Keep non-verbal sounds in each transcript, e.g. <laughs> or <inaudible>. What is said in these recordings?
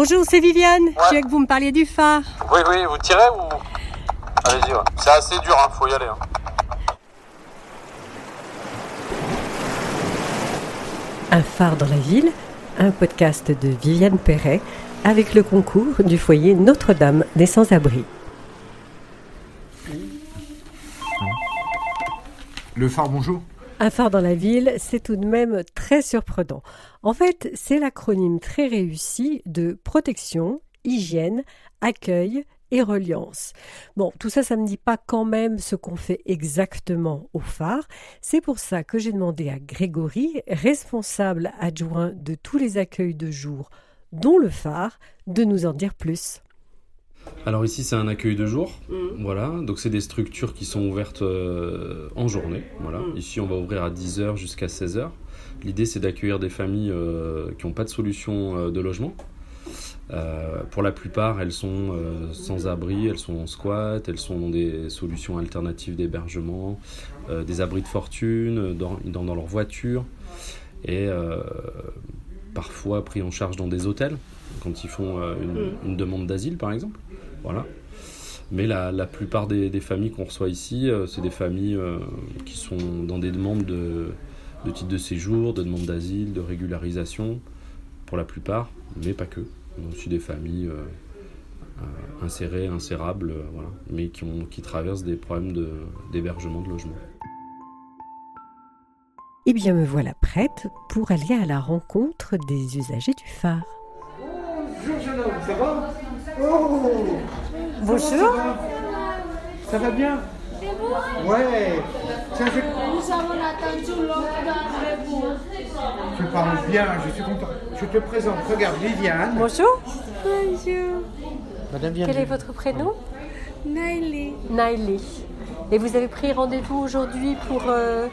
Bonjour, c'est Viviane. Je veux que vous me parliez du phare. Oui, oui, vous tirez ou. Allez-y, ouais. C'est assez dur, hein, faut y aller. Hein. Un phare dans la ville, un podcast de Viviane Perret avec le concours du foyer Notre-Dame des Sans-Abri. Le phare, bonjour. Un phare dans la ville, c'est tout de même très surprenant. En fait, c'est l'acronyme très réussi de protection, hygiène, accueil et reliance. Bon, tout ça, ça ne me dit pas quand même ce qu'on fait exactement au phare. C'est pour ça que j'ai demandé à Grégory, responsable adjoint de tous les accueils de jour, dont le phare, de nous en dire plus. Alors ici c'est un accueil de jour, mmh. voilà, donc c'est des structures qui sont ouvertes euh, en journée, voilà. Mmh. Ici on va ouvrir à 10h jusqu'à 16h. L'idée c'est d'accueillir des familles euh, qui n'ont pas de solution euh, de logement. pour la plupart elles sont sans abri, elles sont en squat, elles sont dans des solutions alternatives d'hébergement, des abris de fortune, dans, dans leur voiture et parfois pris en charge dans des hôtels quand ils font une, mmh. une demande d'asile par exemple. Voilà. Mais la, plupart des, familles qu'on reçoit ici, euh, c'est des familles euh, qui sont dans des demandes de, de titre de séjour, de demandes d'asile, de régularisation, pour la plupart, mais pas que. On a aussi des familles euh, insérées, insérables, voilà, mais qui, ont, qui traversent des problèmes d'hébergement, de, logement. Eh bien, me voilà prête pour aller à la rencontre des usagers du phare. Bonjour jeune homme, ça va? Oh Bonjour. Ça va, bien Ouais. Tiens, je... Nous avons attendu longtemps Tu parles bien, je suis content. Je te présente, regarde, Viviane. Bonjour. Bonjour. Madame Quel est votre prénom Naili. Naili. Et vous avez pris rendez-vous aujourd'hui pour euh,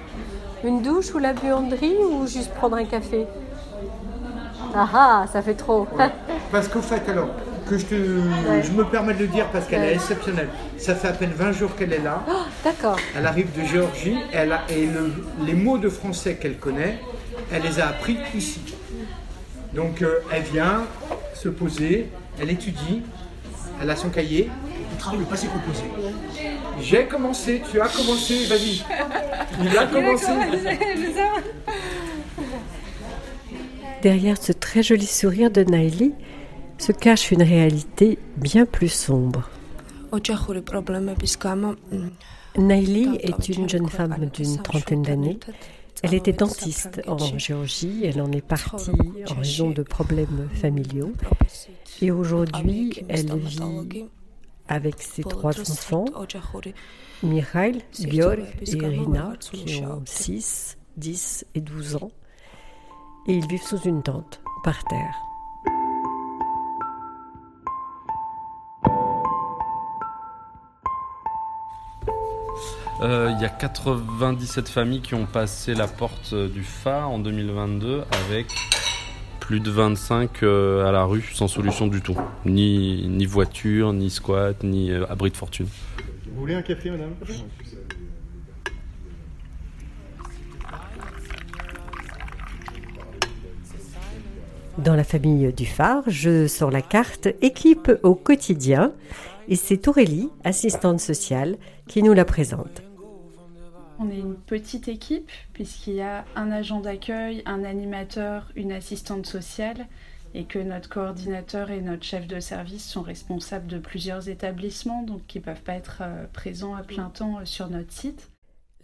une douche ou la buanderie ou juste prendre un café? Ah ah, ça fait trop. Parce qu'au fait, alors, que je, te, je me permets de le dire parce qu'elle est exceptionnelle. Ça fait à peine 20 jours qu'elle est là. Oh, d'accord. Elle arrive de Géorgie elle a, et les mots de français qu'elle connaît, elle les a appris ici. Donc euh, elle vient se poser, elle étudie, elle a son cahier. Le travail le passé composé. J'ai commencé, tu as commencé, vas-y. Il a <laughs> commencé. Derrière ce très joli sourire de Naili, se cache une réalité bien plus sombre. Naili est une jeune femme d'une trentaine d'années. Elle était dentiste en Géorgie. Elle en est partie en raison de problèmes familiaux. Et aujourd'hui, elle vit avec ses trois enfants, Mikhail, Björk et Irina, qui ont 6, 10 et 12 ans. Et ils vivent sous une tente, par terre. Euh, il y a 97 familles qui ont passé la porte euh, du phare en 2022 avec plus de 25 euh, à la rue sans solution du tout. Ni, ni voiture, ni squat, ni abri de fortune. Vous voulez un café, madame? Dans la famille du phare, je sors la carte équipe au quotidien et c'est Aurélie, assistante sociale, qui nous la présente. On est une petite équipe puisqu'il y a un agent d'accueil, un animateur, une assistante sociale et que notre coordinateur et notre chef de service sont responsables de plusieurs établissements donc qui ne peuvent pas être euh, présents à plein temps euh, sur notre site.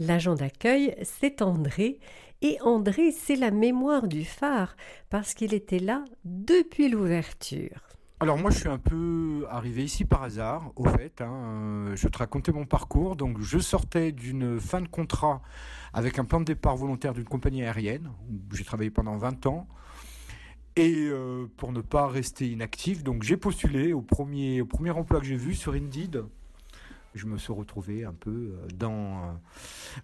L'agent d'accueil, c'est André et André, c'est la mémoire du phare parce qu'il était là depuis l'ouverture. Alors moi je suis un peu arrivé ici par hasard, au fait. Hein, euh, je te racontais mon parcours. Donc je sortais d'une fin de contrat avec un plan de départ volontaire d'une compagnie aérienne où j'ai travaillé pendant 20 ans. Et euh, pour ne pas rester inactif, donc j'ai postulé au premier, au premier emploi que j'ai vu sur Indeed. Je me suis retrouvé un peu euh, dans,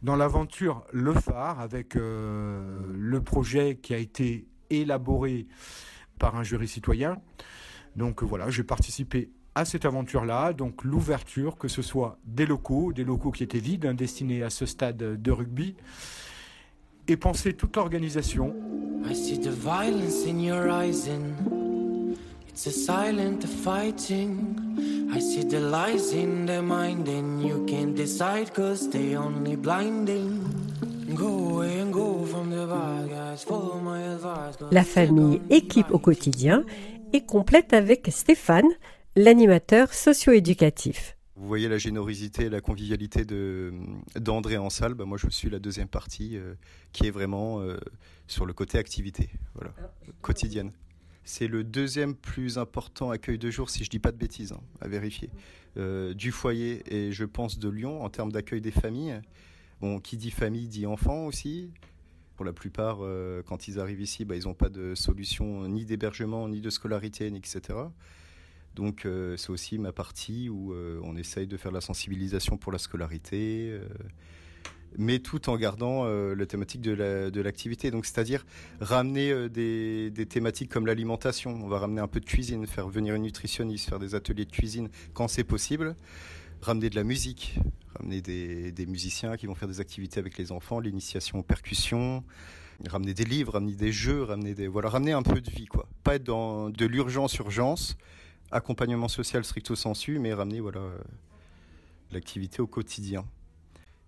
dans l'aventure Le Phare avec le projet qui a été élaboré par un jury citoyen. Donc voilà, j'ai participé à cette aventure-là, donc l'ouverture, que ce soit des locaux, des locaux qui étaient vides, hein, destinés à ce stade de rugby, et penser toute l'organisation. It's a silent fighting. I see the lies in their mind, and you can't decide cause they only blinding. Go away and go from the bad guys. Follow my advice. La famille équipe au quotidien est complète avec Stéphane, l'animateur socio-éducatif. Vous voyez la générosité et la convivialité de, d'André en salle. Bah, moi, je suis la deuxième partie euh, qui est vraiment euh, sur le côté activité, voilà, quotidienne. C'est le deuxième plus important accueil de jour, si je dis pas de bêtises, hein, à vérifier, euh, du foyer et je pense de Lyon en termes d'accueil des familles. Bon, qui dit famille dit enfant aussi. Pour la plupart, euh, quand ils arrivent ici, bah, ils n'ont pas de solution ni d'hébergement, ni de scolarité, etc. Donc euh, c'est aussi ma partie où on essaye de faire la sensibilisation pour la scolarité, mais tout en gardant euh, la thématique de la- de l'activité. Donc c'est-à-dire ramener euh, des, thématiques comme l'alimentation. On va ramener un peu de cuisine, faire venir une nutritionniste, faire des ateliers de cuisine quand c'est possible. Ramener de la musique, ramener des, des musiciens qui vont faire des activités avec les enfants, l'initiation aux percussions, ramener des livres, ramener des jeux, ramener des voilà, ramener un peu de vie quoi. Pas être dans de l'urgence urgence, accompagnement social stricto sensu, mais ramener voilà euh, l'activité au quotidien.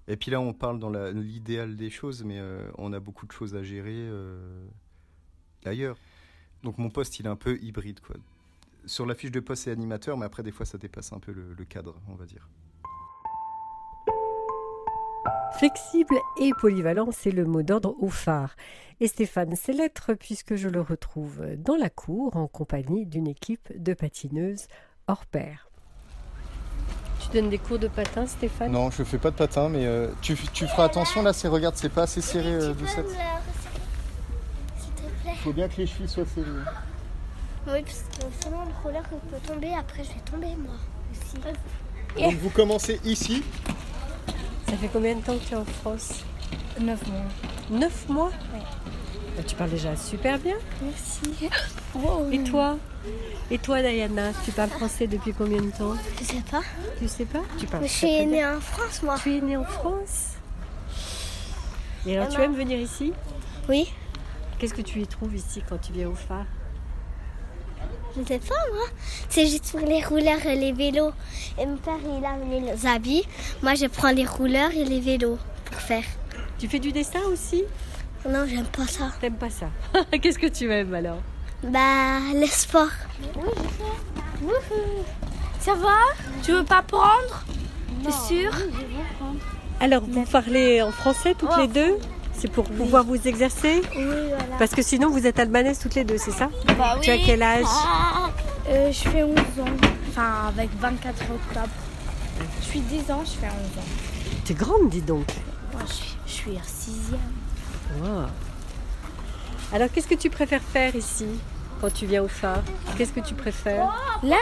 Et puis là, on parle dans l'idéal des choses, mais euh, on a beaucoup de choses à gérer euh, ailleurs. Donc mon poste, il est un peu hybride quoi. Sur la fiche de poste, c'est animateur, mais après des fois, ça dépasse un peu le- le cadre, on va dire. Flexible et polyvalent, c'est le mot d'ordre au phare. Et Stéphane c'est l'être puisque je le retrouve dans la cour en compagnie d'une équipe de patineuses hors pair. Tu donnes des cours de patin, Stéphane Non, je fais pas de patin, mais euh, tu, tu feras attention là, c'est regarde, c'est pas assez serré, euh, Doucette. S'il te plaît. Faut bien que les chevilles soient serrées. Oui, parce que sinon le roller peut tomber, après je vais tomber moi aussi. Donc vous commencez ici. Ça fait combien de temps que tu es en France? 9 mois. Neuf mois? Bah, Tu parles déjà super bien. Merci. Et toi? Et toi, Diana, tu parles français depuis combien de temps? Je sais pas. Tu sais pas? Tu parles Mais je suis née en France moi. Tu es née en France? Et alors, tu aimes venir ici? Oui. Qu'est-ce que tu y trouves ici quand tu viens au phare? Je sais pas moi. C'est juste pour les rouleurs et les vélos. Et mon père il a amené les habits. Moi je prends les rouleurs et les vélos pour faire. Tu fais du dessin aussi? Non, j'aime pas ça. T'aimes pas ça. <laughs> Qu'est-ce que tu aimes alors Bah, le sport. Ça va? Tu veux pas prendre? T'es sûr? Alors, vous parlez en français toutes les deux? C'est pour pouvoir vous exercer? Oui, voilà. Parce que sinon, vous êtes albanaises toutes les deux, c'est ça? Bah Tu as quel âge? Euh, Je fais 11 ans. Enfin, avec 24 octobre. Je suis 10 ans, je fais 11 ans. Tu es grande, dis donc. Moi, je suis, je suis en 6 Wow. Alors, qu'est-ce que tu préfères faire ici quand tu viens au phare? Qu'est-ce que tu préfères? Là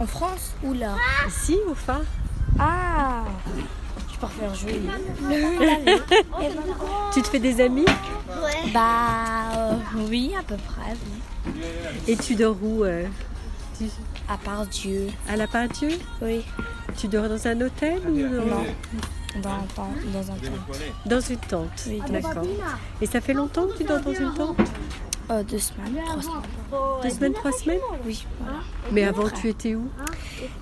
En France ou là? Ici, au phare? Ah Je préfère jouer. Tu te fais des amis? Bah euh, oui, à peu près, oui. Et tu dors où euh? Tu- À part Dieu. À la peinture Oui. Tu dors dans un hôtel ou Non. Dans, dans, dans un temps. dans une tente Oui. D'accord. Et ça fait longtemps que tu dors dans une tente Euh, deux semaines, trois semaines. Deux semaines, trois semaines Oui, voilà. Mais avant, tu étais où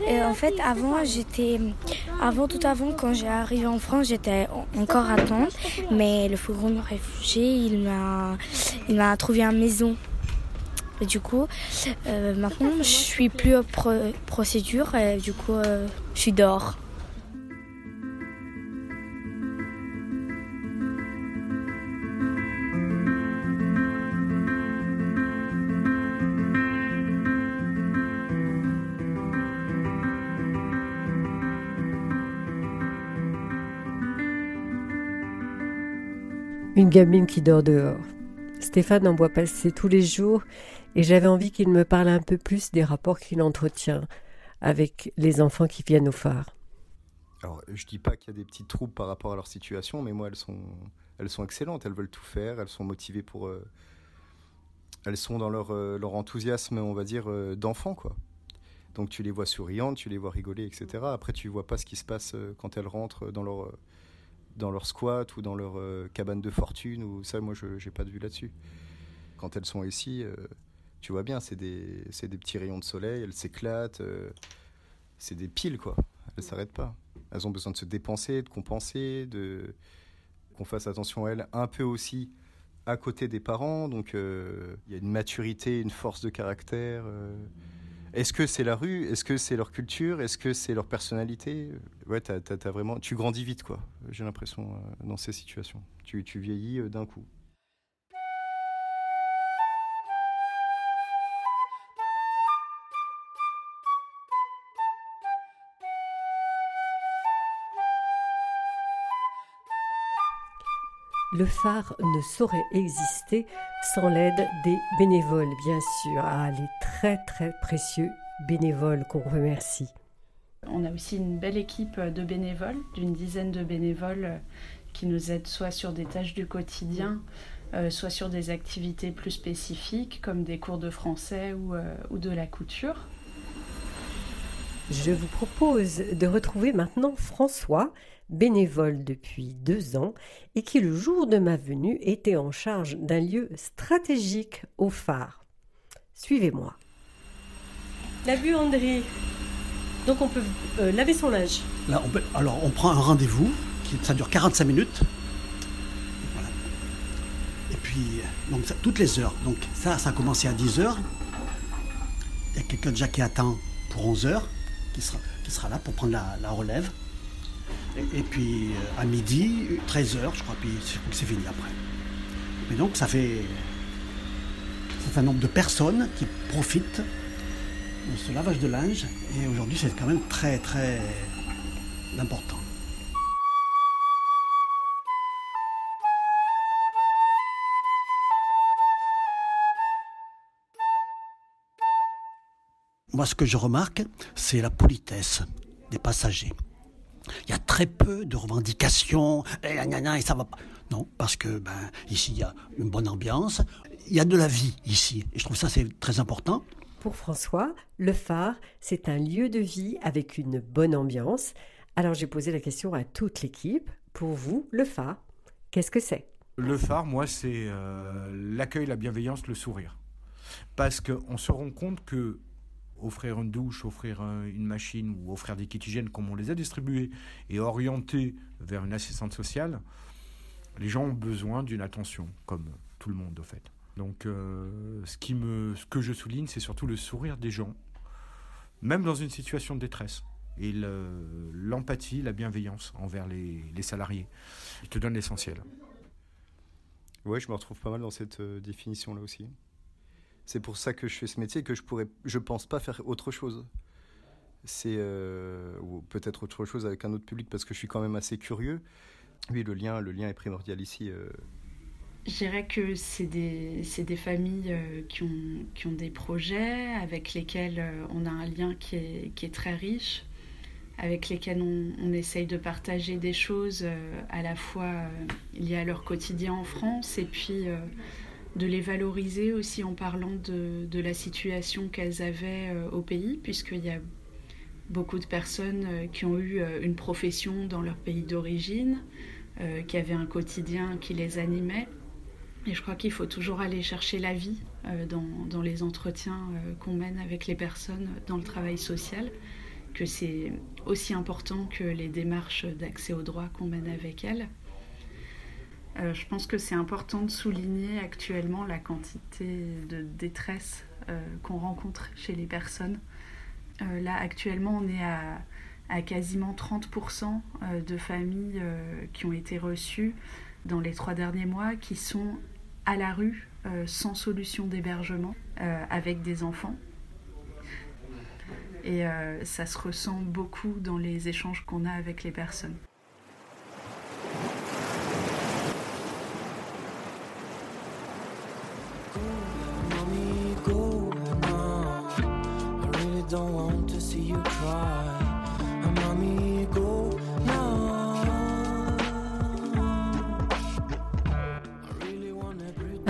Et en fait, avant, j'étais. Avant, tout avant, quand j'ai arrivé en France, j'étais en- encore à Tente. Mais le fourgon de réfugié, il m'a, il m'a trouvé une maison. Et du coup, euh, maintenant, je suis plus au pro- procédure. Et du coup, euh, je suis dehors. Une gamine qui dort dehors. Stéphane en voit passer tous les jours et j'avais envie qu'il me parle un peu plus des rapports qu'il entretient avec les enfants qui viennent au phare. Alors, je dis pas qu'il y a des petits troubles par rapport à leur situation, mais moi, elles sont, elles sont excellentes. Elles veulent tout faire. Elles sont motivées pour. euh, elles sont dans leur, euh, leur enthousiasme, on va dire, euh, d'enfant, quoi. Donc, tu les vois souriantes, tu les vois rigoler, etc. Après, tu vois pas ce qui se passe quand elles rentrent dans leur, dans leur squat ou dans leur euh, cabane de fortune. Ou ça, moi, je j'ai pas de vue là-dessus. Quand elles sont ici, euh, Tu vois bien, c'est des, des petits rayons de soleil, elles s'éclatent. c'est des piles, quoi. Elles s'arrêtent pas. Elles ont besoin de se dépenser, de compenser, de qu'on fasse attention à elles un peu aussi à côté des parents. Donc il y a une maturité, une force de caractère. Est-ce que c'est la rue? Est-ce que c'est leur culture? Est-ce que c'est leur personnalité? Ouais, vraiment, tu grandis vite, quoi. J'ai l'impression euh, dans ces situations. Tu, tu vieillis euh, d'un coup. Le phare ne saurait exister sans l'aide des bénévoles, bien sûr. Ah, les très très précieux bénévoles qu'on remercie. On a aussi une belle équipe de bénévoles, d'une dizaine de bénévoles qui nous aident soit sur des tâches du quotidien, euh, soit sur des activités plus spécifiques comme des cours de français ou, euh, ou de la couture. Je vous propose de retrouver maintenant François bénévole depuis deux ans et qui, le jour de ma venue, était en charge d'un lieu stratégique au phare. Suivez-moi. La buanderie. Donc on peut euh, laver son linge. Là, on alors on prend un rendez-vous, qui, ça dure 45 minutes. Et puis, donc toutes les heures. Donc ça, ça a commencé à 10 heures. Il y a quelqu'un déjà qui attend pour 11 heures, qui sera, là pour prendre la relève. Et, puis euh, à midi, 13h, je crois, puis c'est fini après. Mais donc ça fait un certain nombre de personnes qui profitent de ce lavage de linge. Et aujourd'hui, c'est quand même très, très important. Moi, ce que je remarque, c'est la politesse des passagers. Il y a très peu de revendications, et, et ça va pas. Non, parce que ben, ici, il y a une bonne ambiance, il y a de la vie ici, et je trouve ça c'est très important. Pour François, le phare, c'est un lieu de vie avec une bonne ambiance. Alors j'ai posé la question à toute l'équipe. Pour vous, le phare, qu'est-ce que c'est? Le phare, moi, c'est euh, l'accueil, la bienveillance, le sourire. Parce qu'on se rend compte que offrir une douche, offrir une machine ou offrir des kits hygiènes comme on les a distribués et orientés vers une assistante sociale, les gens ont besoin d'une attention, comme tout le monde au fait. Donc euh, ce, que je souligne, c'est surtout le sourire des gens, même dans une situation de détresse, et l'empathie, la bienveillance envers les, salariés. Ils te donnent l'essentiel. Oui, je me retrouve pas mal dans cette euh, définition-là aussi. C'est pour ça que je fais ce métier que je pourrais, je pense pas faire autre chose. C'est euh, ou peut-être autre chose avec un autre public parce que je suis quand même assez curieux. Oui, le lien, le lien est primordial ici. Euh. Je dirais que c'est des, des, familles euh, qui, ont, qui, ont, des projets avec lesquels on a un lien qui est, qui est très riche, avec lesquels on, on, essaye de partager des choses à la fois liées à leur quotidien en France et puis de les valoriser aussi en parlant de, la situation qu'elles avaient euh, au pays, puisqu'il y a beaucoup de personnes euh, qui ont eu euh, une profession dans leur pays d'origine, qui avaient un quotidien qui les animait. Et je crois qu'il faut toujours aller chercher la vie dans, dans, les entretiens qu'on mène avec les personnes dans le travail social, que c'est aussi important que les démarches d'accès aux droits qu'on mène avec elles. Euh, je pense que c'est important de souligner actuellement la quantité de détresse euh, qu'on rencontre chez les personnes. Euh, là, actuellement, on est à, à quasiment 30% de familles qui ont été reçues dans les trois derniers mois qui sont à la rue sans solution d'hébergement avec des enfants. Et ça se ressent beaucoup dans les échanges qu'on a avec les personnes.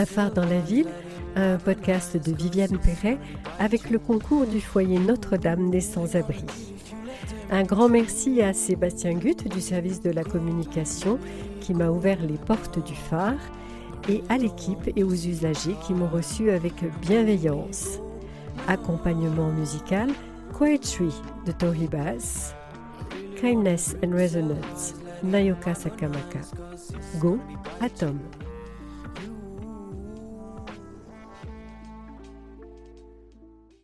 Un phare dans la ville, un podcast de Viviane Perret avec le concours du foyer Notre-Dame des Sans-Abri. Un grand merci à Sébastien Gutt du service de la communication qui m'a ouvert les portes du phare et à l'équipe et aux usagers qui m'ont reçu avec bienveillance. Accompagnement musical, Poetry de Tori Bass, Kindness and Resonance, Nayoka Sakamaka, Go Atom.